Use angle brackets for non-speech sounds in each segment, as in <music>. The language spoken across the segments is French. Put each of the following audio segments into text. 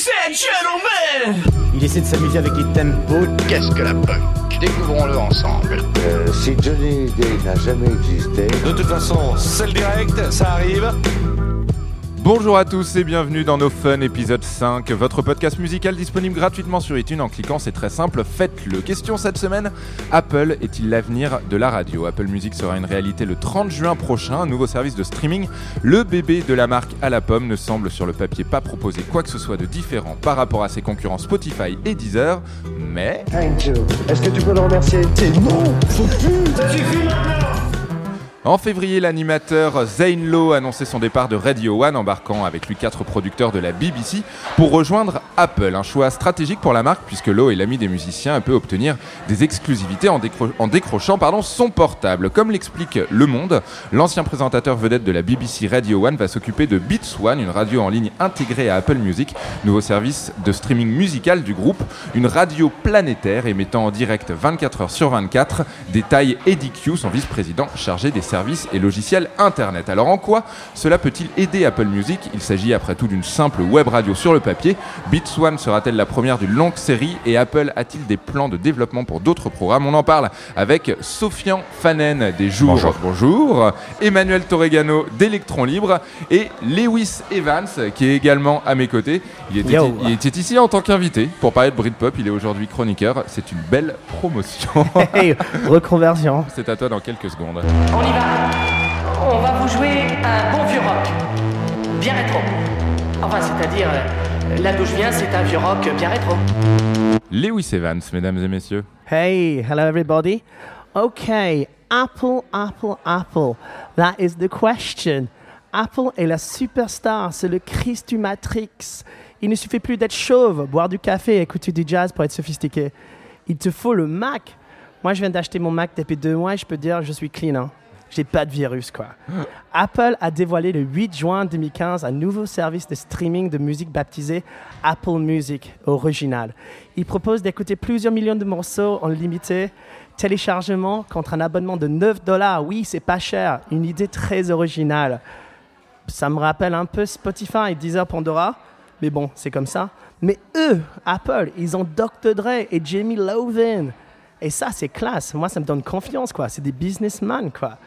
Ladies and gentlemen Il essaie de s'amuser avec les tempos. Qu'est-ce que la punk? Découvrons-le ensemble. Euh, si Johnny Day n'a jamais existé, De toute façon, c'est le direct, ça arrive. Bonjour à tous et bienvenue dans nos Fun épisode 5, votre podcast musical disponible gratuitement sur iTunes en cliquant, c'est très simple, faites-le. Question cette semaine, Apple est-il l'avenir de la radio? Apple Music sera une réalité le 30 juin prochain, un nouveau service de streaming. Le bébé de la marque à la pomme ne semble sur le papier pas proposer quoi que ce soit de différent par rapport à ses concurrents Spotify et Deezer, mais... Thank you. Est-ce que tu peux le remercier? Non Faut plus En février, l'animateur Zane Lowe annonçait son départ de Radio One, embarquant avec lui quatre producteurs de la BBC pour rejoindre Apple. Un choix stratégique pour la marque, puisque Lowe est l'ami des musiciens et peut obtenir des exclusivités en, décro- en décrochant pardon, son portable. Comme l'explique Le Monde, l'ancien présentateur vedette de la BBC Radio One va s'occuper de Beats One, une radio en ligne intégrée à Apple Music, nouveau service de streaming musical du groupe, une radio planétaire émettant en direct 24 heures sur 24. Détaille Eddie Q, son vice-président chargé des services et logiciels Internet. Alors en quoi cela peut-il aider Apple Music? Il s'agit après tout d'une simple web radio sur le papier. Beats One sera-t-elle la première d'une longue série et Apple a-t-il des plans de développement pour d'autres programmes? On en parle avec Sofian Fanen des Jours. Bonjour. Bonjour. Emmanuel Torregano d'Electron Libre et Lewis Evans qui est également à mes côtés. Il était, Yo. il était ici en tant qu'invité pour parler de Britpop. Il est aujourd'hui chroniqueur. C'est une belle promotion. <laughs> Hey, reconversion. C'est à toi dans quelques secondes. On y va. On va vous jouer un bon vieux rock. Bien rétro. Enfin, c'est-à-dire, euh, là d'où je viens, c'est un vieux rock bien rétro. Lewis Evans, mesdames et messieurs. Hey, hello everybody. Okay, Apple, Apple, Apple. That is the question. Apple est la superstar, c'est le Christ du Matrix. Il ne suffit plus d'être chauve, boire du café et écouter du jazz pour être sophistiqué. Il te faut le Mac. Moi, je viens d'acheter mon Mac depuis deux mois et je peux dire, je suis clean. Hein. J'ai pas de virus, quoi. Apple a dévoilé le 8 juin 2015 un nouveau service de streaming de musique baptisé Apple Music Original. Il propose d'écouter plusieurs millions de morceaux en limité téléchargement contre un abonnement de 9 dollars. Oui, c'est pas cher. Une idée très originale. Ça me rappelle un peu Spotify et Deezer Pandora. Mais bon, c'est comme ça. Mais eux, Apple, ils ont Dr. Dre et Jamie Lovin. Et ça, c'est classe. Moi, ça me donne confiance, quoi. C'est des businessmen, quoi.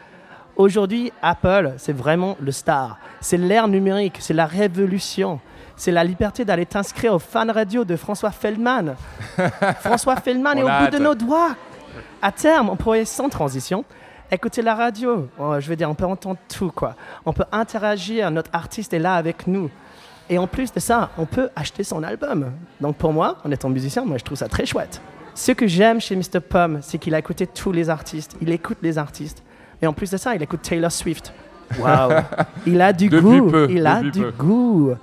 Aujourd'hui, Apple, c'est vraiment le star. C'est l'ère numérique, c'est la révolution. C'est la liberté d'aller t'inscrire au fan radio de François Feldman. <laughs> François Feldman On est au bout de nos doigts. À terme, on pourrait, sans transition, écouter la radio. Oh, je veux dire, on peut entendre tout, quoi. On peut interagir, notre artiste est là avec nous. Et en plus de ça, on peut acheter son album. Donc pour moi, en étant musicien, moi je trouve ça très chouette. Ce que j'aime chez Mr. Pomme, c'est qu'il a écouté tous les artistes. Il écoute les artistes. Et en plus de ça, il écoute Taylor Swift. Waouh <laughs> Il a du Depuis goût. peu, il a du peu. goût.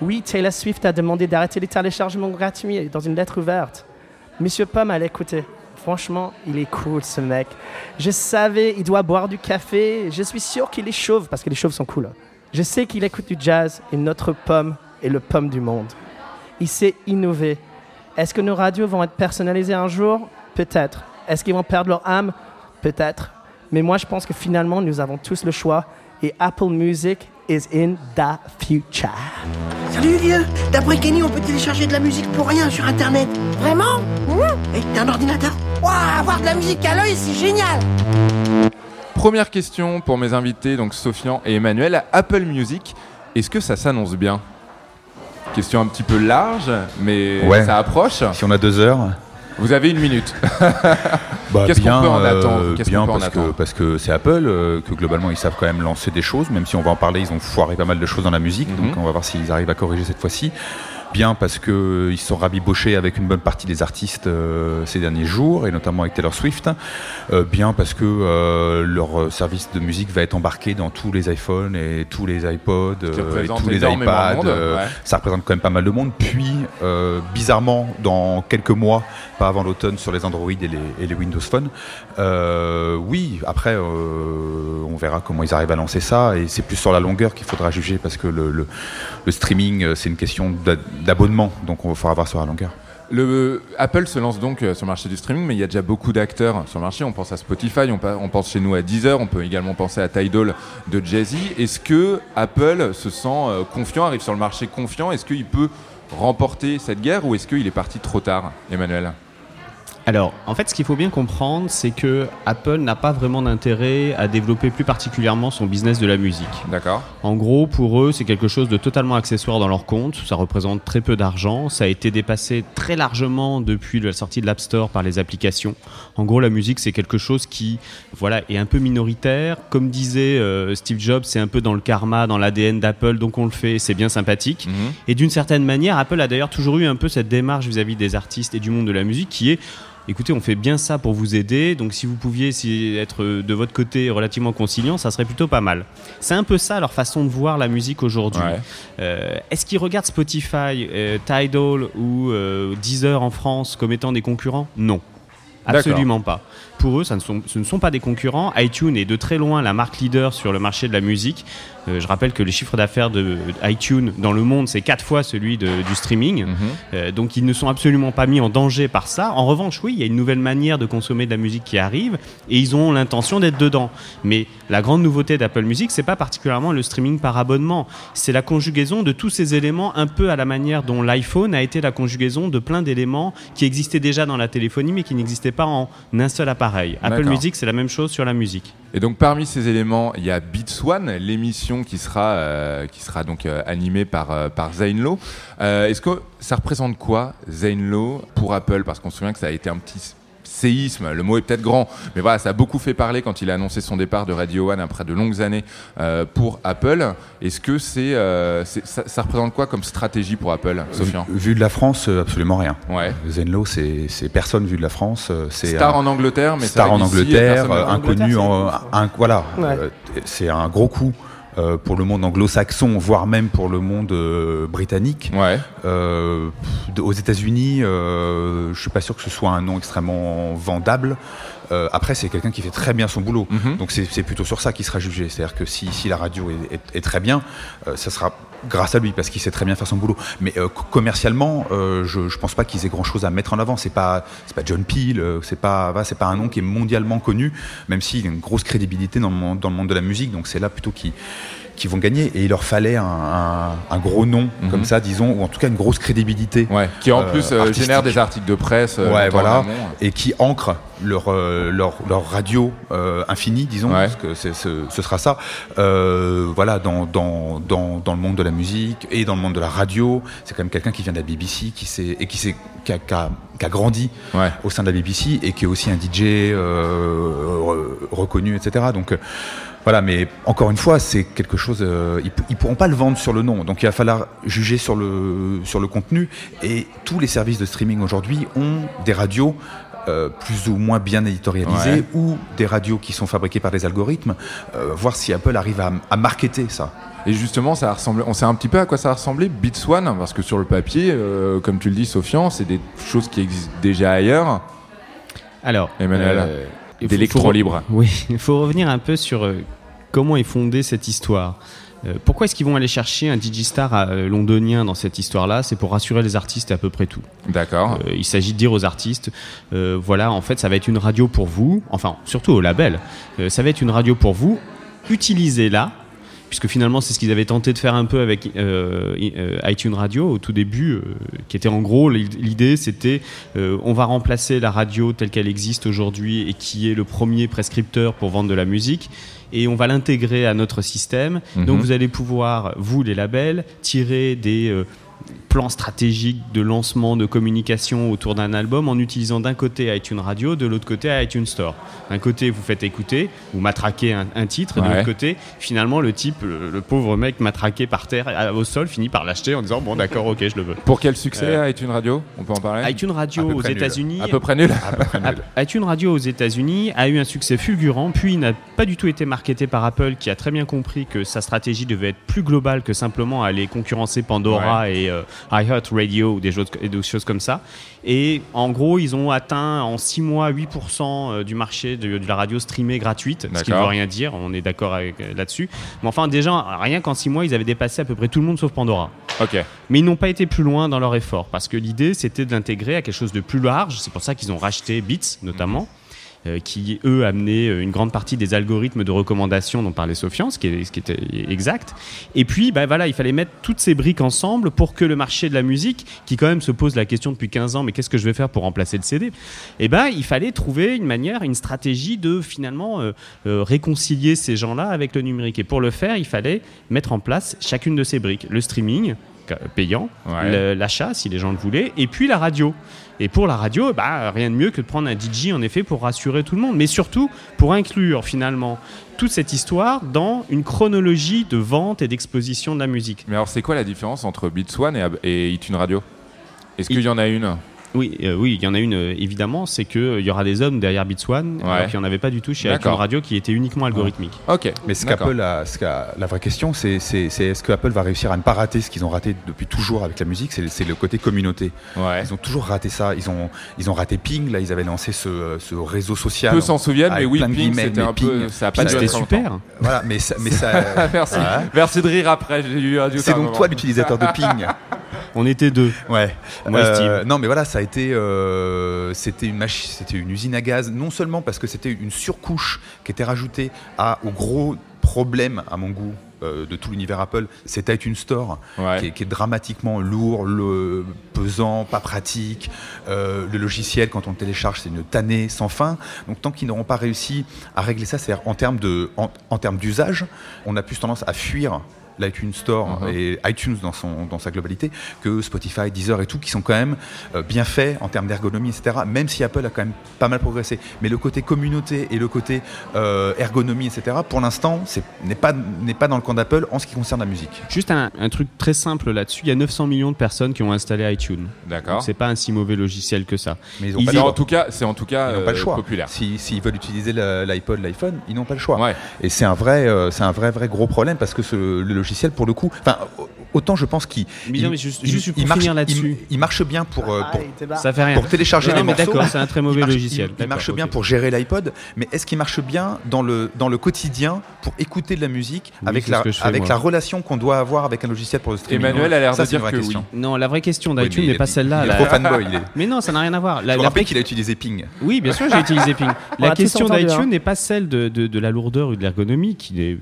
Oui, Taylor Swift a demandé d'arrêter les téléchargements gratuits dans une lettre ouverte. Monsieur Pomme a l'écouté. Franchement, il est cool ce mec. Je savais, il doit boire du café. Je suis sûr qu'il est chauve parce que les chauves sont cool. Je sais qu'il écoute du jazz et notre pomme est le pomme du monde. Il sait innover. Est-ce que nos radios vont être personnalisées un jour? Peut-être. Est-ce qu'ils vont perdre leur âme? Peut-être. Mais moi, je pense que finalement, nous avons tous le choix et Apple Music is in the future. Salut vieux D'après Kenny, on peut télécharger de la musique pour rien sur Internet. Vraiment? Et t'as un ordinateur? Waouh, avoir de la musique à l'œil, c'est génial Première question pour mes invités, donc Sofian et Emmanuel. Apple Music, est-ce que ça s'annonce bien? Question un petit peu large, mais Ouais. ça approche. Si on a deux heures, Vous avez une minute. <laughs> bah, Qu'est-ce qu'on peut en euh, attendre? Bien peut en que, parce que c'est Apple, euh, que globalement ils savent quand même lancer des choses, même si on va en parler, ils ont foiré pas mal de choses dans la musique, Mhm. donc on va voir s'ils arrivent à corriger cette fois-ci. Bien parce que euh, se sont rabibochés avec une bonne partie des artistes euh, ces derniers jours, et notamment avec Taylor Swift. Euh, bien parce que leur service de musique va être embarqué dans tous les iPhones et tous les iPods et tous les iPads. monde, ouais. ça représente quand même pas mal de monde. Puis, bizarrement, dans quelques mois, pas avant l'automne, sur les Android et les, et les Windows Phone, oui, après, on verra comment ils arrivent à lancer ça. Et c'est plus sur la longueur qu'il faudra juger parce que le, le- le streaming, c'est une question d'abonnement. Donc, on va falloir voir sur la longueur. Le, Apple se lance donc euh, sur le marché du streaming, mais il y a déjà beaucoup d'acteurs sur le marché. On pense à Spotify, on, on pense chez nous à Deezer, on peut également penser à Tidal de Jay-Z. Est-ce que Apple se sent euh, confiant, arrive sur le marché confiant? Est-ce qu'il peut remporter cette guerre ou est-ce qu'il est parti trop tard, Emmanuel? Alors, en fait, ce qu'il faut bien comprendre, c'est que Apple n'a pas vraiment d'intérêt à développer plus particulièrement son business de la musique. D'accord. En gros, pour eux, c'est quelque chose de totalement accessoire dans leur compte. Ça représente très peu d'argent. Ça a été dépassé très largement depuis la sortie de l'App Store par les applications. En gros, la musique, c'est quelque chose qui, voilà, est un peu minoritaire. Comme disait euh, Steve Jobs, c'est un peu dans le karma, dans l'ADN d'Apple, donc on le fait. C'est bien sympathique. Mhm. Et d'une certaine manière, Apple a d'ailleurs toujours eu un peu cette démarche vis-à-vis des artistes et du monde de la musique qui est écoutez, on fait bien ça pour vous aider, donc si vous pouviez si- être euh, de votre côté relativement conciliant, ça serait plutôt pas mal. C'est un peu ça leur façon de voir la musique aujourd'hui. Ouais. Euh, Est-ce qu'ils regardent Spotify, euh, Tidal ou Deezer en France comme étant des concurrents? Non. Absolument pas. Pour eux, ça ne sont, ce ne sont pas des concurrents. iTunes est de très loin la marque leader sur le marché de la musique. Euh, je rappelle que le chiffre d'affaires de iTunes dans le monde, c'est quatre fois celui de- du streaming. Mhm. Euh, donc ils ne sont absolument pas mis en danger par ça. En revanche, oui, il y a une nouvelle manière de consommer de la musique qui arrive et ils ont l'intention d'être dedans. Mais la grande nouveauté d'Apple Music, c'est pas particulièrement le streaming par abonnement, c'est la conjugaison de tous ces éléments un peu à la manière dont l'iPhone a été la conjugaison de plein d'éléments qui existaient déjà dans la téléphonie mais qui n'existaient pas en un seul appareil. Apple D'accord. Music, c'est la même chose sur la musique. Et donc parmi ces éléments, il y a Beats One, l'émission qui sera euh, qui sera donc euh, animée par euh, par Zane Lowe. Euh, Est-ce que ça représente quoi Zane Lowe pour Apple? Parce qu'on se souvient que ça a été un petit séisme, le mot est peut-être grand, mais voilà, ça a beaucoup fait parler quand il a annoncé son départ de Radio One après de longues années euh, pour Apple. Est-ce que c'est, euh, c'est- ça, ça représente quoi comme stratégie pour Apple, Sofian? Vu, vu de la France, euh, absolument rien. Ouais. Zenlo, c'est c'est personne vu de la France. euh, C'est Star un- en Angleterre, mais star en ici, Angleterre, personne- euh, inconnu en, un- voilà. Ouais. euh, c'est un gros coup euh, pour le monde anglo-saxon, voire même pour le monde euh, britannique. Ouais. Euh, aux États-Unis, euh, je suis pas sûr que ce soit un nom extrêmement vendable. Euh, après, c'est quelqu'un qui fait très bien son boulot. Mhm. Donc c'est plutôt sur ça qu'il sera jugé. C'est-à-dire que si, si la radio est, est- est très bien, euh, ça sera grâce à lui parce qu'il sait très bien faire son boulot. Mais euh, co- commercialement, euh, je, je pense pas qu'ils aient grand-chose à mettre en avant. C'est pas c'est pas John Peel, euh, c'est pas voilà, c'est pas un nom qui est mondialement connu, même s'il a une grosse crédibilité dans le monde, dans le monde de la musique. Donc c'est là plutôt qui qui vont gagner et il leur fallait un, un- un gros nom Mhm. comme ça disons ou en tout cas une grosse crédibilité Ouais. Qui en Euh, plus euh, génère des articles de presse. euh, Ouais, voilà. et qui ancre leur, leur, leur radio infinie, disons, parce que c'est- ce, ce sera ça, voilà, dans, dans, dans, dans le monde de la musique et dans le monde de la radio. C'est quand même quelqu'un qui vient de la BBC qui et qui, qui, a, qui a- qui a grandi Ouais. au sein de la BBC et qui est aussi un DJ euh, re- reconnu, etc. Donc, voilà, mais encore une fois, c'est quelque chose. euh, ils, ils pourront pas le vendre sur le nom, donc il va falloir juger sur le sur le contenu. Et tous les services de streaming aujourd'hui ont des radios. euh, plus ou moins bien éditorialisées Ouais. ou des radios qui sont fabriquées par des algorithmes, euh, voir si Apple arrive à, à marketer ça. Et justement, ça a ressemblé, on sait un petit peu à quoi ça a ressemblé Beats One, parce que sur le papier, euh, comme tu le dis, Sofian, c'est des choses qui existent déjà ailleurs. Alors, Emmanuel, euh, d'électro libre. Oui, <laughs> il faut revenir un peu sur comment est fondée cette histoire. Euh, pourquoi est-ce qu'ils vont aller chercher un Digistar euh, londonien dans cette histoire-là? C'est pour rassurer les artistes et à peu près tout. D'accord. Euh, il s'agit de dire aux artistes, euh, voilà, en fait, ça va être une radio pour vous, enfin, surtout au label, euh, ça va être une radio pour vous, utilisez-la, puisque finalement, c'est ce qu'ils avaient tenté de faire un peu avec euh, iTunes Radio au tout début, euh, qui était en gros, l'idée, c'était, euh, on va remplacer la radio telle qu'elle existe aujourd'hui et qui est le premier prescripteur pour vendre de la musique. Et on va l'intégrer à notre système. Mhm. Donc vous allez pouvoir, vous les labels, tirer des plans stratégiques de lancement, de communication autour d'un album en utilisant d'un côté iTunes Radio, de l'autre côté iTunes Store. D'un côté, vous faites écouter, vous matraquez un, un titre, et de l'autre côté, finalement, le type, le, le pauvre mec matraqué par terre à- au sol, finit par l'acheter en disant Bon, d'accord, ok, je le veux. Pour quel succès Euh, iTunes Radio? On peut en parler? iTunes À Radio peu aux près nul. États-Unis. À peu près nul. <laughs> ITunes Radio aux États-Unis a eu un succès fulgurant, puis n'a pas du tout été marketé par Apple, qui a très bien compris que sa stratégie devait être plus globale que simplement aller concurrencer Pandora et euh, iHeartRadio ou des choses, et des choses comme ça. Et en gros, ils ont atteint en 6 mois 8% du marché de, de la radio streamée gratuite, ce qui ne veut rien dire, on est d'accord euh, là-dessus. Mais enfin, déjà, rien qu'en 6 mois, ils avaient dépassé à peu près tout le monde sauf Pandora. Mais ils n'ont pas été plus loin dans leur effort parce que l'idée c'était de l'intégrer à quelque chose de plus large. C'est pour ça qu'ils ont racheté Beats notamment. euh, qui eux amenaient euh, une grande partie des algorithmes de recommandation dont parlait Sofian, ce qui, est- ce qui était exact. Et puis, bah, voilà, il fallait mettre toutes ces briques ensemble pour que le marché de la musique, qui quand même se pose la question depuis 15 ans, mais qu'est-ce que je vais faire pour remplacer le CD Eh ben, il fallait trouver une manière, une stratégie de finalement euh, euh, réconcilier ces gens-là avec le numérique. Et pour le faire, il fallait mettre en place chacune de ces briques. Le streaming, payant, Ouais. l'achat si les gens le voulaient, et puis la radio. Et pour la radio, bah, rien de mieux que de prendre un DJ en effet pour rassurer tout le monde, mais surtout pour inclure finalement toute cette histoire dans une chronologie de vente et d'exposition de la musique. Mais alors, c'est quoi la différence entre Beats One et, iTunes Radio? Est-ce qu'il y en a une? Oui, euh, oui, il y en a une euh, évidemment, c'est qu'il y aura des hommes derrière Beats One, Ouais. alors qu'il n'y en avait pas du tout chez D'accord. iTunes Radio qui était uniquement algorithmique. Ok. Mais ce d'accord. qu'Apple a, ce qu'a- la vraie question, c'est c'est- c'est est-ce que Apple va réussir à ne pas rater ce qu'ils ont raté depuis toujours avec la musique? C'est c'est le côté communauté. Ouais. Ils ont toujours raté ça. Ils ont, ils ont raté Ping. Là, ils avaient lancé ce, ce réseau social. Peu s'en souviennent, mais Avec oui, plein de Ping, guillemets, c'était mais un peu. Ping, Ça a pas Ping, C'était longtemps. super. Voilà, mais ça, mais <laughs> ça- Merci. Ouais. Merci de rire après. J'ai eu un c'est donc toi l'utilisateur de Ping. <laughs> On était deux. Ouais. Moi, Euh, non, mais voilà, ça a été, euh, c'était une machine, c'était une usine à gaz. Non seulement parce que c'était une surcouche qui était rajoutée à, au gros problème, à mon goût, euh, de tout l'univers Apple, c'est iTunes Store, Ouais. qui, est, qui est dramatiquement lourd, le, pesant, pas pratique. Euh, le logiciel, quand on le télécharge, c'est une tannée sans fin. Donc, tant qu'ils n'auront pas réussi à régler ça, c'est-à-dire en termes de, en, en termes d'usage, on a plus tendance à fuir l'iTunes Store Mhm. et iTunes dans, son, dans sa globalité que Spotify, Deezer et tout, qui sont quand même euh, bien faits en termes d'ergonomie, etc. Même si Apple a quand même pas mal progressé. Mais le côté communauté et le côté euh, ergonomie, etc., pour l'instant, c'est- n'est pas, n'est pas dans le camp d'Apple en ce qui concerne la musique. Juste un, un truc très simple là-dessus, il y a 900 millions de personnes qui ont installé iTunes. D'accord. Donc, C'est pas un si mauvais logiciel que ça. Mais ils n'ont Ils pas, y- le choix. en tout cas, c'est en tout cas Ils n'ont pas le euh, choix. populaire. Si- S'ils veulent utiliser l'iPod, l'iPhone, ils n'ont pas le choix. Ouais. Et c'est un vrai, euh, c'est un vrai, vrai gros problème parce que ce- le logiciel, pour le coup, autant je pense qu'il, Mais il- non, mais juste- il- juste il pour marche, il, bien pour, euh, pour, Ah, barre. Ça fait rien. pour télécharger Non, les d'accord, c'est un très mauvais il marche- logiciel. Il, marche bien pour gérer l'iPod, mais est-ce qu'il marche bien dans le, dans le quotidien pour écouter de la musique Oui, avec, la, fais, avec moi. la relation qu'on doit avoir avec un logiciel pour le streaming? Emmanuel a l'air de dire vraie que question. Non, la vraie question d'iTunes n'est est- pas celle-là. Il est La- trop fanboy. il est. <laughs> Mais non, ça n'a rien à voir. Je rappelle qu'il a utilisé Ping. Oui, bien sûr, j'ai <laughs> utilisé Ping. La question d'iTunes n'est pas celle de, la lourdeur ou de l'ergonomie, qui, est-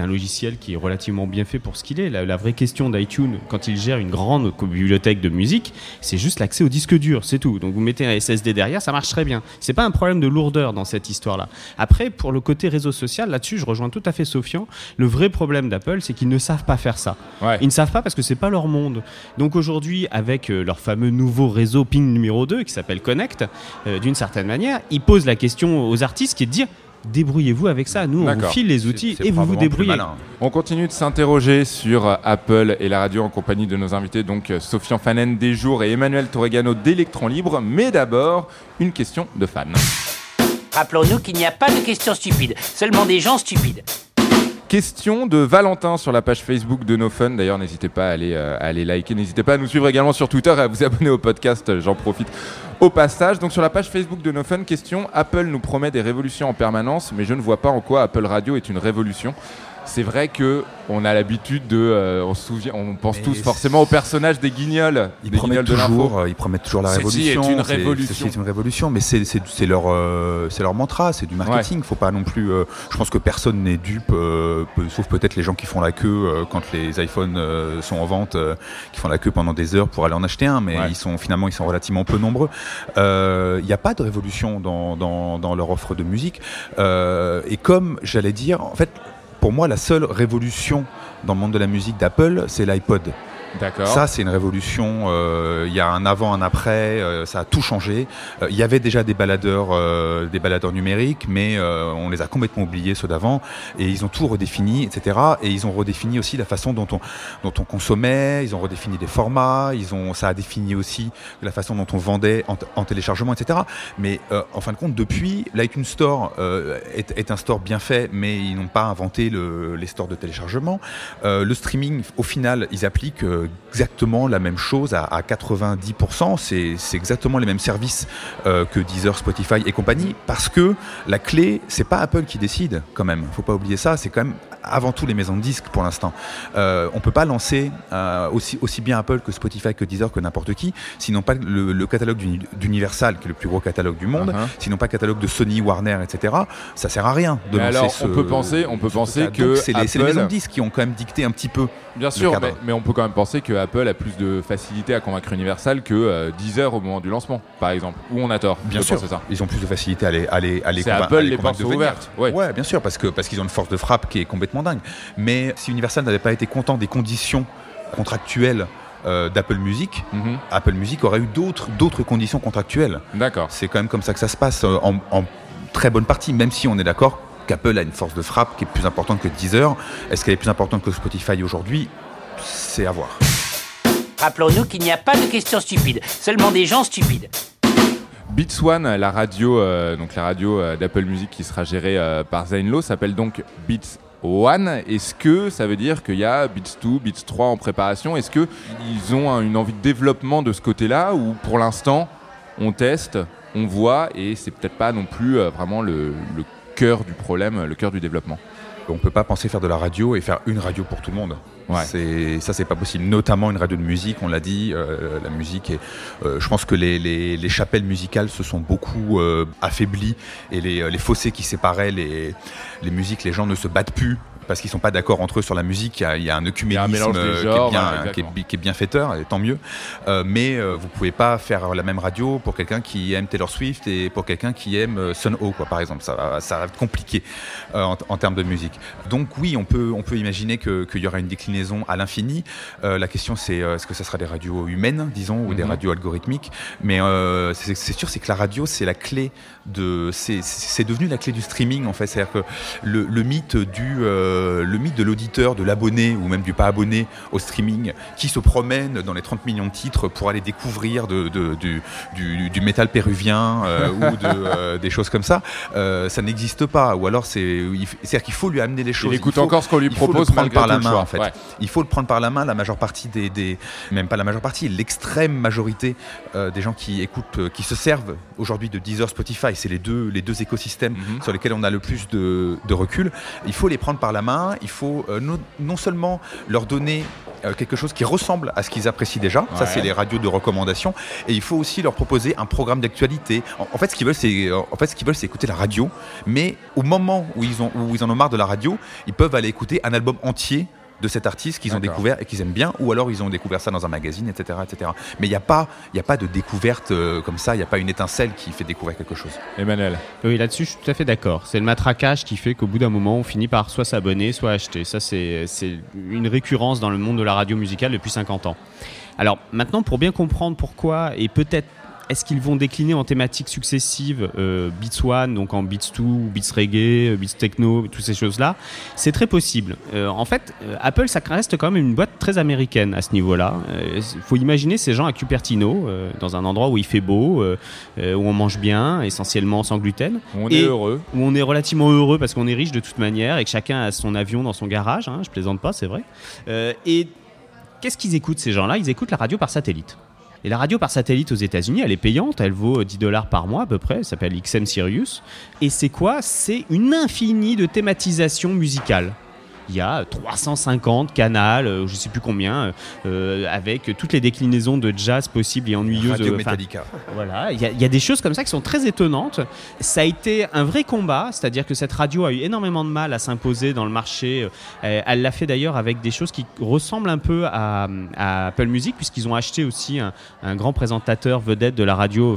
un logiciel qui est relativement bien fait pour ce qu'il est. La vraie question d'iTunes, quand il gère une grande bibliothèque de musique, c'est juste l'accès au disque dur, c'est tout. Donc vous mettez un SSD derrière, ça marche très bien. C'est pas un problème de lourdeur dans cette histoire-là. Après, pour le côté réseau social, là-dessus, je rejoins tout à fait Sofian. Le vrai problème d'Apple, c'est qu'ils ne savent pas faire ça. Ouais. Ils ne savent pas parce que c'est pas leur monde. Donc aujourd'hui, avec euh, leur fameux nouveau réseau Ping numéro 2 qui s'appelle Connect, euh, d'une certaine manière, ils posent la question aux artistes qui est de dire débrouillez-vous avec ça. Nous, on vous file les outils C'est- c'est et vous vous débrouillez. On continue de s'interroger sur euh, Apple et la radio en compagnie de nos invités, donc euh, Sofian Fanen des Jours et Emmanuel Torregano d'Electron Libre. Mais d'abord, une question de fan. Rappelons-nous qu'il n'y a pas de questions stupides, seulement des gens stupides. Question de Valentin sur la page Facebook de No Fun. D'ailleurs, n'hésitez pas à aller, euh, liker. N'hésitez pas à nous suivre également sur Twitter et à vous <laughs> abonner au podcast. J'en profite au passage. Donc, sur la page Facebook de No Fun, question Apple nous promet des révolutions en permanence, mais je ne vois pas en quoi Apple Radio est une révolution. C'est vrai que on a l'habitude de, euh, on se souvient, on pense Mais tous forcément au personnage des Guignols, Ils des promettent, Guignols toujours, euh, ils promettent toujours la révolution. est une c'est- révolution. Ceci est une révolution, mais c'est- c'est c'est leur, euh, c'est leur mantra, c'est du marketing. Faut pas non plus. je pense que personne n'est dupe, sauf peut-être les gens qui font la queue quand les iPhones sont en vente, qui font la queue pendant des heures pour aller en acheter un, mais Ouais. ils sont finalement ils sont relativement peu nombreux. Il n'y a pas de révolution dans, dans, dans leur offre de musique. Et comme j'allais dire, en fait, pour moi, la seule révolution dans le monde de la musique d'Apple, c'est l'iPod. D'accord. Ça, c'est une révolution. euh, Il y a un avant, un après. euh, ça a tout changé. Euh, Il y avait déjà des baladeurs, euh, des baladeurs numériques, mais on les a complètement oubliés ceux d'avant. Et ils ont tout redéfini, etc. Et ils ont redéfini aussi la façon dont on dont on consommait. Ils ont redéfini des formats. Ils ont, ça a défini aussi la façon dont on vendait en, en téléchargement, etc. Mais en fin de compte, depuis, l'iTunes Store est, est un store bien fait, mais ils n'ont pas inventé le- les stores de téléchargement. Le streaming, au final, ils appliquent euh, exactement la même chose à, à 90%. C'est exactement les mêmes services euh, que Deezer, Spotify et compagnie, parce que la clé, c'est pas Apple qui décide, quand même. Faut pas oublier ça. C'est quand même avant tout les maisons de disques pour l'instant. Euh, on peut pas lancer euh, aussi, aussi bien Apple que Spotify que Deezer que n'importe qui, sinon pas le, le catalogue d'Uni- d'Universal, qui est le plus gros catalogue du monde, Uh-huh. sinon pas le catalogue de Sony, Warner, etc. Ça sert à rien de Mais lancer alors, ce- on peut penser, on peut penser que c'est les, les maisons de disques qui ont quand même dicté un petit peu. Bien sûr, mais, mais on peut quand même penser que Apple a plus de facilité à convaincre Universal que euh, Deezer au moment du lancement, par exemple. Ou on a tort Bien sûr, ça. ils ont plus de facilité à les, à les, à les Apple, à les convaincre portes ouvertes, ouais. bien sûr, parce que parce qu'ils ont une force de frappe qui est complètement dingue. Mais si Universal n'avait pas été content des conditions contractuelles euh, d'Apple Music, Mhm. Apple Music aurait eu d'autres d'autres conditions contractuelles. D'accord. C'est quand même comme ça que ça se passe euh, en, en très bonne partie, même si on est d'accord qu'Apple a une force de frappe qui est plus importante que Deezer. Est-ce qu'elle est plus importante que Spotify aujourd'hui? C'est à voir. Rappelons-nous qu'il n'y a pas de questions stupides, seulement des gens stupides. Beats One, la radio, euh, donc la radio euh, d'Apple Music qui sera gérée euh, par Zainlo, s'appelle donc Beats One. Est-ce que ça veut dire qu'il y a Beats 2, Beats 3 en préparation? Est-ce qu'ils ont un- une envie de développement de ce côté-là ou pour l'instant on teste, on voit et c'est peut-être pas non plus euh, vraiment le, le cœur du problème, le cœur du développement On peut pas penser faire de la radio et faire une radio pour tout le monde. Ouais. C'est ça, c'est pas possible. Notamment une radio de musique, on l'a dit. euh, la musique est. euh, je pense que les, les, les chapelles musicales se sont beaucoup euh, affaiblies et les, les fossés qui séparaient les, les musiques, les gens ne se battent plus parce qu'ils sont pas d'accord entre eux sur la musique. Il y a, il y a un œcuménisme genres, qui, est ouais, bien, qui, exactement. est, bi- qui est bienfaiteur, et tant mieux. Euh, mais euh, vous pouvez pas faire la même radio pour quelqu'un qui aime Taylor Swift et pour quelqu'un qui aime euh, Sun Ho, quoi, par exemple. Ça va, ça va être compliqué euh, en, en termes de musique. Donc oui, on peut, on peut imaginer que- qu'il y aura une déclinaison à l'infini. La question c'est est-ce que ça sera des radios humaines, disons, ou des Mhm. radios algorithmiques? Mais c'est sûr, c'est que la radio, c'est la clé de, c'est- devenu la clé du streaming en fait. C'est-à-dire que le, le mythe du, euh, le mythe de l'auditeur, de l'abonné ou même du pas abonné au streaming, qui se promène dans les 30 millions de titres pour aller découvrir de, de- du, du, du métal péruvien euh, <laughs> ou de, euh, des choses comme ça, euh, ça n'existe pas. Ou alors c'est, c'est-à-dire qu'il faut lui amener les choses. écoute Il faut- encore ce qu'on lui il faut le propose prendre par la main choix. en fait. Ouais. Il faut le prendre par la main. La majeure partie des, des même pas la majeure partie, l'extrême majorité euh, des gens qui écoutent, euh, qui se servent aujourd'hui de Deezer, Spotify, c'est les deux, les deux écosystèmes Mhm. sur lesquels on a le plus de, de recul. Il faut les prendre par la main. Il faut euh, non, non seulement leur donner euh, quelque chose qui ressemble à ce qu'ils apprécient déjà. Ça, c'est les radios de recommandation. Et il faut aussi leur proposer un programme d'actualité. En, en fait, ce qu'ils veulent, c'est en fait, ce qu'ils veulent, c'est écouter la radio. Mais au moment où ils ont, où ils en ont marre de la radio, ils peuvent aller écouter un album entier de cet artiste qu'ils ont découvert et qu'ils aiment bien, ou alors ils ont découvert ça dans un magazine, etc. etc. Mais il n'y a, pas- il y a pas de découverte euh, comme ça, il n'y a pas une étincelle qui fait découvrir quelque chose. Emmanuel. Oui, là-dessus, je suis tout à fait d'accord. C'est le matraquage qui fait qu'au bout d'un moment, on finit par soit s'abonner, soit acheter. Ça, c'est c'est une récurrence dans le monde de la radio musicale depuis 50 ans. Alors maintenant, pour bien comprendre pourquoi, et peut-être est-ce qu'ils vont décliner en thématiques successives euh, Beats One, donc en Beats 2, Beats Reggae, euh, Beats Techno, toutes ces choses-là? C'est très possible. Euh, en fait, euh, Apple, ça reste quand même une boîte très américaine à ce niveau-là. Il faut imaginer ces gens à Cupertino, dans un endroit où il fait beau, où on mange bien, essentiellement sans gluten. On Et est heureux. Où on est relativement heureux parce qu'on est riche de toute manière et que chacun a son avion dans son garage. hein, je plaisante pas, c'est vrai. Et qu'est-ce qu'ils écoutent ces gens-là? Ils écoutent la radio par satellite. Et la radio par satellite aux États-Unis, elle est payante, elle vaut euh, 10 dollars par mois à peu près, elle s'appelle XM Sirius. Et c'est quoi? C'est une infinie de thématisation musicale. Il y a 350 canals, euh, je sais plus combien, euh, euh, avec toutes les déclinaisons de jazz possibles et ennuyeuses. Radio Metallica. voilà, il y, a- il y a des choses comme ça qui sont très étonnantes. Ça a été un vrai combat, c'est-à-dire que cette radio a eu énormément de mal à s'imposer dans le marché. Elle l'a fait d'ailleurs avec des choses qui ressemblent un peu à, à Apple Music, puisqu'ils ont acheté aussi un, un grand présentateur vedette de la radio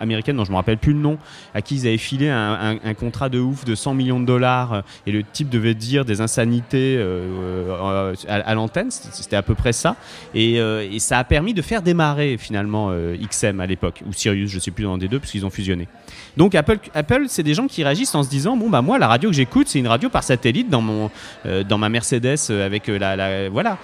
américaine, dont je ne me rappelle plus le nom, à qui ils avaient filé un, un- un contrat de ouf de 100 millions de dollars, et le type devait dire des insanités euh, euh, à, l'antenne, c'était à peu près ça. Et, euh, et ça a permis de faire démarrer finalement XM à l'époque, ou Sirius, je sais plus dans des deux, puisqu'ils ont fusionné. Donc Apple, Apple c'est des gens qui réagissent en se disant bon bah moi la radio que j'écoute c'est une radio par satellite dans mon dans ma Mercedes avec la, la- voilà.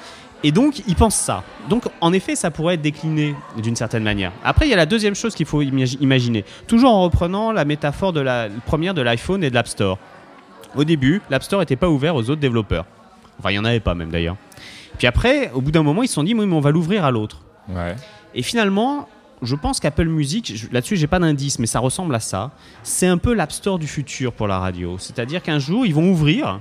Et donc ils pensent ça. Donc en effet ça pourrait être décliné d'une certaine manière. Après il y a la deuxième chose qu'il faut imagi- imaginer, toujours en reprenant la métaphore de la première de l'iPhone et de l'App Store. Au début l'App Store n'était pas ouvert aux autres développeurs. Enfin il y en avait pas même d'ailleurs. Puis après au bout d'un moment ils se sont dit oui mais on va l'ouvrir à l'autre. Ouais. Et finalement, je pense qu'Apple Music, je- là-dessus j'ai pas d'indice, mais ça ressemble à ça. C'est un peu l'App Store du futur pour la radio. C'est-à-dire qu'un jour, ils vont ouvrir.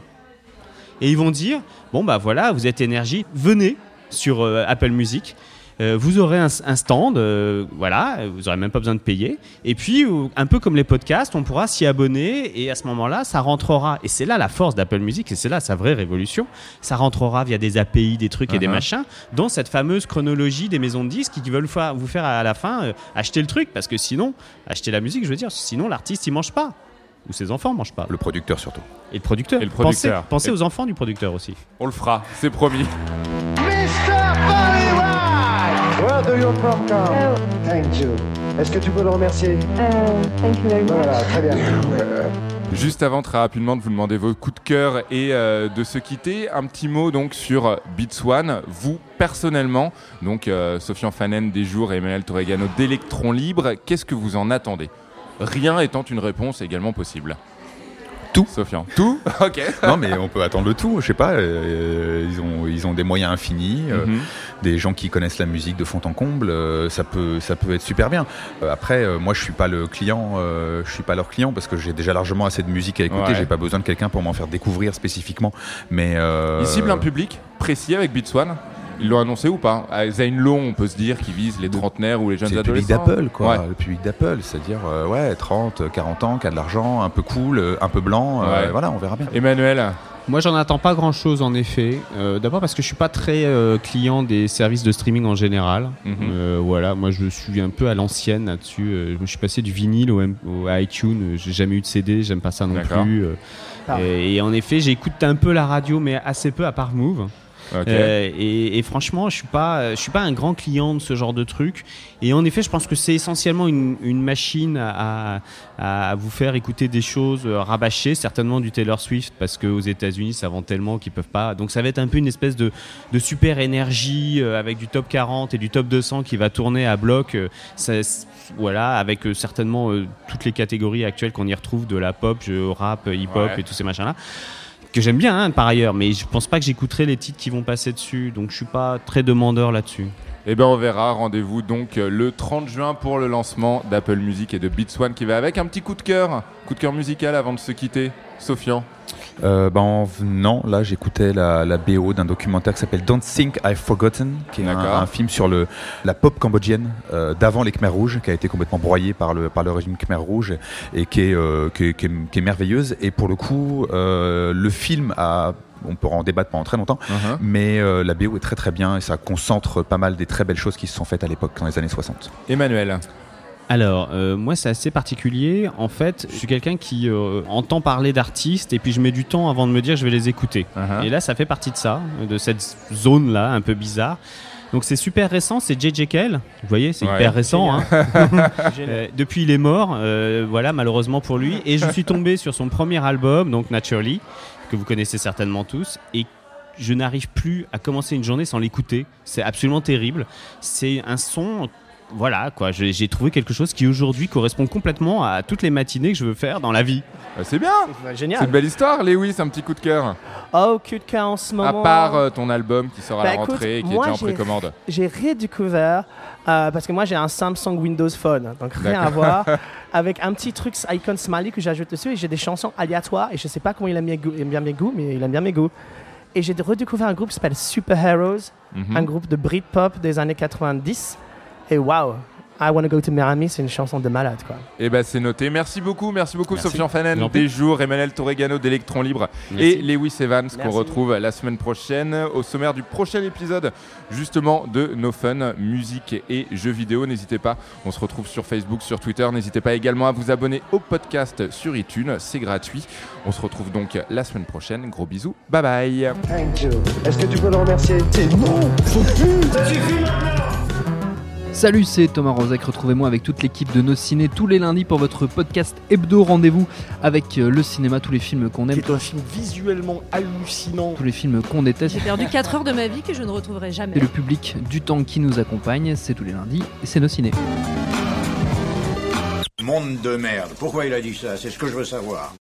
et ils vont dire bon bah voilà, vous êtes énergie, venez sur euh, Apple Music. Euh, vous aurez un, un stand, euh, voilà, vous aurez même pas besoin de payer. Et puis, un peu comme les podcasts, on pourra s'y abonner et à ce moment-là, ça rentrera. Et c'est là la force d'Apple Music et c'est là sa vraie révolution. Ça rentrera via des API, des trucs et des Uh-huh. machins dans cette fameuse chronologie des maisons de disques qui veulent fa- vous faire à la fin euh, acheter le truc parce que sinon, acheter la musique, je veux dire, sinon l'artiste il mange pas. Ou ses enfants mangent pas. Le producteur surtout. Et le producteur. Et le producteur. Pensez, pensez Et- aux enfants du producteur aussi. On le fera, c'est promis. Thank you. Est-ce que tu peux le remercier? Thank you very much. Voilà, très bien. <laughs> Juste avant, très rapidement, de vous demander vos coups de cœur et euh, de se quitter, un petit mot donc sur Beats One. Vous, personnellement, donc euh, Sofian Fanen des jours et Emmanuel Torregano d'Electron Libre, qu'est-ce que vous en attendez? Rien étant une réponse également possible. Tout. Sofian. Tout <laughs> Ok. non, mais on peut attendre le tout. Je sais pas. euh, ils ont ils ont des moyens infinis, euh, Mhm. des gens qui connaissent la musique de fond en comble. euh, ça peut ça peut être super bien. Après, moi, je suis pas le client. je suis pas leur client parce que j'ai déjà largement assez de musique à écouter. Ouais. J'ai pas besoin de quelqu'un pour m'en faire découvrir spécifiquement. Mais Ils ciblent un public précis avec Beats One Ils l'ont annoncé ou pas À Zane Lowe, on peut se dire qu'ils visent les trentenaires ou les jeunes C'est le public adolescents. d'Apple, quoi. Ouais. Le public d'Apple, c'est-à-dire euh, ouais, 30, 40 ans, qui a de l'argent, un peu cool, euh, un peu blanc. euh, Ouais. voilà, on verra bien. Emmanuel Moi, j'en attends pas grand chose en effet. Euh, D'abord parce que je suis pas très euh, client des services de streaming en général. Mhm. Euh, voilà, moi je suis un peu à l'ancienne là-dessus. Euh, je suis passé du vinyle au, M- au iTunes. J'ai jamais eu de CD, j'aime pas ça non plus. Euh, et en effet, j'écoute un peu la radio, mais assez peu à part Move. Euh, et, et franchement, je suis pas, je suis pas un grand client de ce genre de truc. Et en effet, je pense que c'est essentiellement une, une machine à, vous faire écouter des choses euh, rabâchées, certainement du Taylor Swift, parce qu'aux États-Unis, ça vend tellement qu'ils peuvent pas. Donc ça va être un peu une espèce de, de super énergie euh, avec du top 40 et du top 200 qui va tourner à bloc. euh, ça- voilà, avec certainement toutes les catégories actuelles qu'on y retrouve de la pop, rap, hip-hop Ouais. et tous ces machins-là que j'aime bien hein, par ailleurs, mais je pense pas que j'écouterai les titres qui vont passer dessus, donc je suis pas très demandeur là-dessus. Eh bien, on verra. Rendez-vous donc euh, le 30 juin pour le lancement d'Apple Music et de Beats One qui va avec un petit coup de cœur. Coup de cœur musical avant de se quitter. Sofian. Euh, ben, en venant, là, j'écoutais la, la BO d'un documentaire qui s'appelle Don't Think I've Forgotten, qui est un, film sur le, la pop cambodgienne euh, d'avant les Khmer Rouges, qui a été complètement broyé par le, par le régime Khmer Rouge et qui est, euh, qui est, qui est- qui est merveilleuse. Et pour le coup, euh, le film a. On peut en débattre pendant très longtemps, Uh-huh. mais euh, la BO est très très bien et ça concentre pas mal des très belles choses qui se sont faites à l'époque, dans les années 60. Emmanuel. Alors, euh, moi, c'est assez particulier. En fait, je suis quelqu'un qui euh, entend parler d'artistes et puis je mets du temps avant de me dire je vais les écouter. Uh-huh. Et là, ça fait partie de ça, de cette zone-là, un peu bizarre. Donc c'est super récent, c'est J.J. Cale. Vous voyez, c'est Ouais. hyper récent. hein. <laughs> Euh, depuis, il est mort, voilà, malheureusement pour lui. Et je suis tombé sur son premier album, donc Naturally, que vous connaissez certainement tous. Et je n'arrive plus à commencer une journée sans l'écouter. C'est absolument terrible. C'est un son. Voilà, quoi. J'ai trouvé quelque chose qui aujourd'hui correspond complètement à toutes les matinées que je veux faire dans la vie. Bah, c'est bien. C'est C'est génial. une belle histoire. Lewis, un petit coup de cœur. Oh, coup de cœur en ce moment. À part euh, ton album qui sort à Bah, la écoute, rentrée et qui moi, est déjà en j'ai- précommande. J'ai redécouvert, euh, parce que moi j'ai un Samsung Windows Phone, donc rien à voir, <laughs> avec un petit truc icon smiley que j'ajoute dessus et j'ai des chansons aléatoires et je sais pas comment il aime bien, goût- il aime bien mes goûts, mais il aime bien mes goûts. Et j'ai redécouvert un groupe qui s'appelle Super Heroes, Mhm. un groupe de Britpop des années 90. Et waouh, I Wanna Go to Miami, c'est une chanson de malade quoi. Et ben c'est noté. Merci beaucoup, merci beaucoup Merci. Sofian Fanen des jours, Emmanuel Torregano d'Electron Libre Merci. et Lewis Evans qu'on retrouve la semaine prochaine au sommaire du prochain épisode justement de No Fun, musique et jeux vidéo. N'hésitez pas, on se retrouve sur Facebook, sur Twitter. N'hésitez pas également à vous abonner au podcast sur iTunes, c'est gratuit. On se retrouve donc la semaine prochaine. Gros bisous, bye bye. Thank you. Est-ce que tu peux le remercier? Non Salut, c'est Thomas Rozek. Retrouvez-moi avec toute l'équipe de Nos Ciné tous les lundis pour votre podcast hebdo rendez-vous avec euh, le cinéma, tous les films qu'on aime, C'est un film visuellement hallucinant. tous les films qu'on déteste. J'ai perdu 4 heures de ma vie que je ne retrouverai jamais. Et le public du temps qui nous accompagne, c'est tous les lundis et c'est Nos Ciné. Monde de merde. Pourquoi il a dit ça? C'est ce que je veux savoir.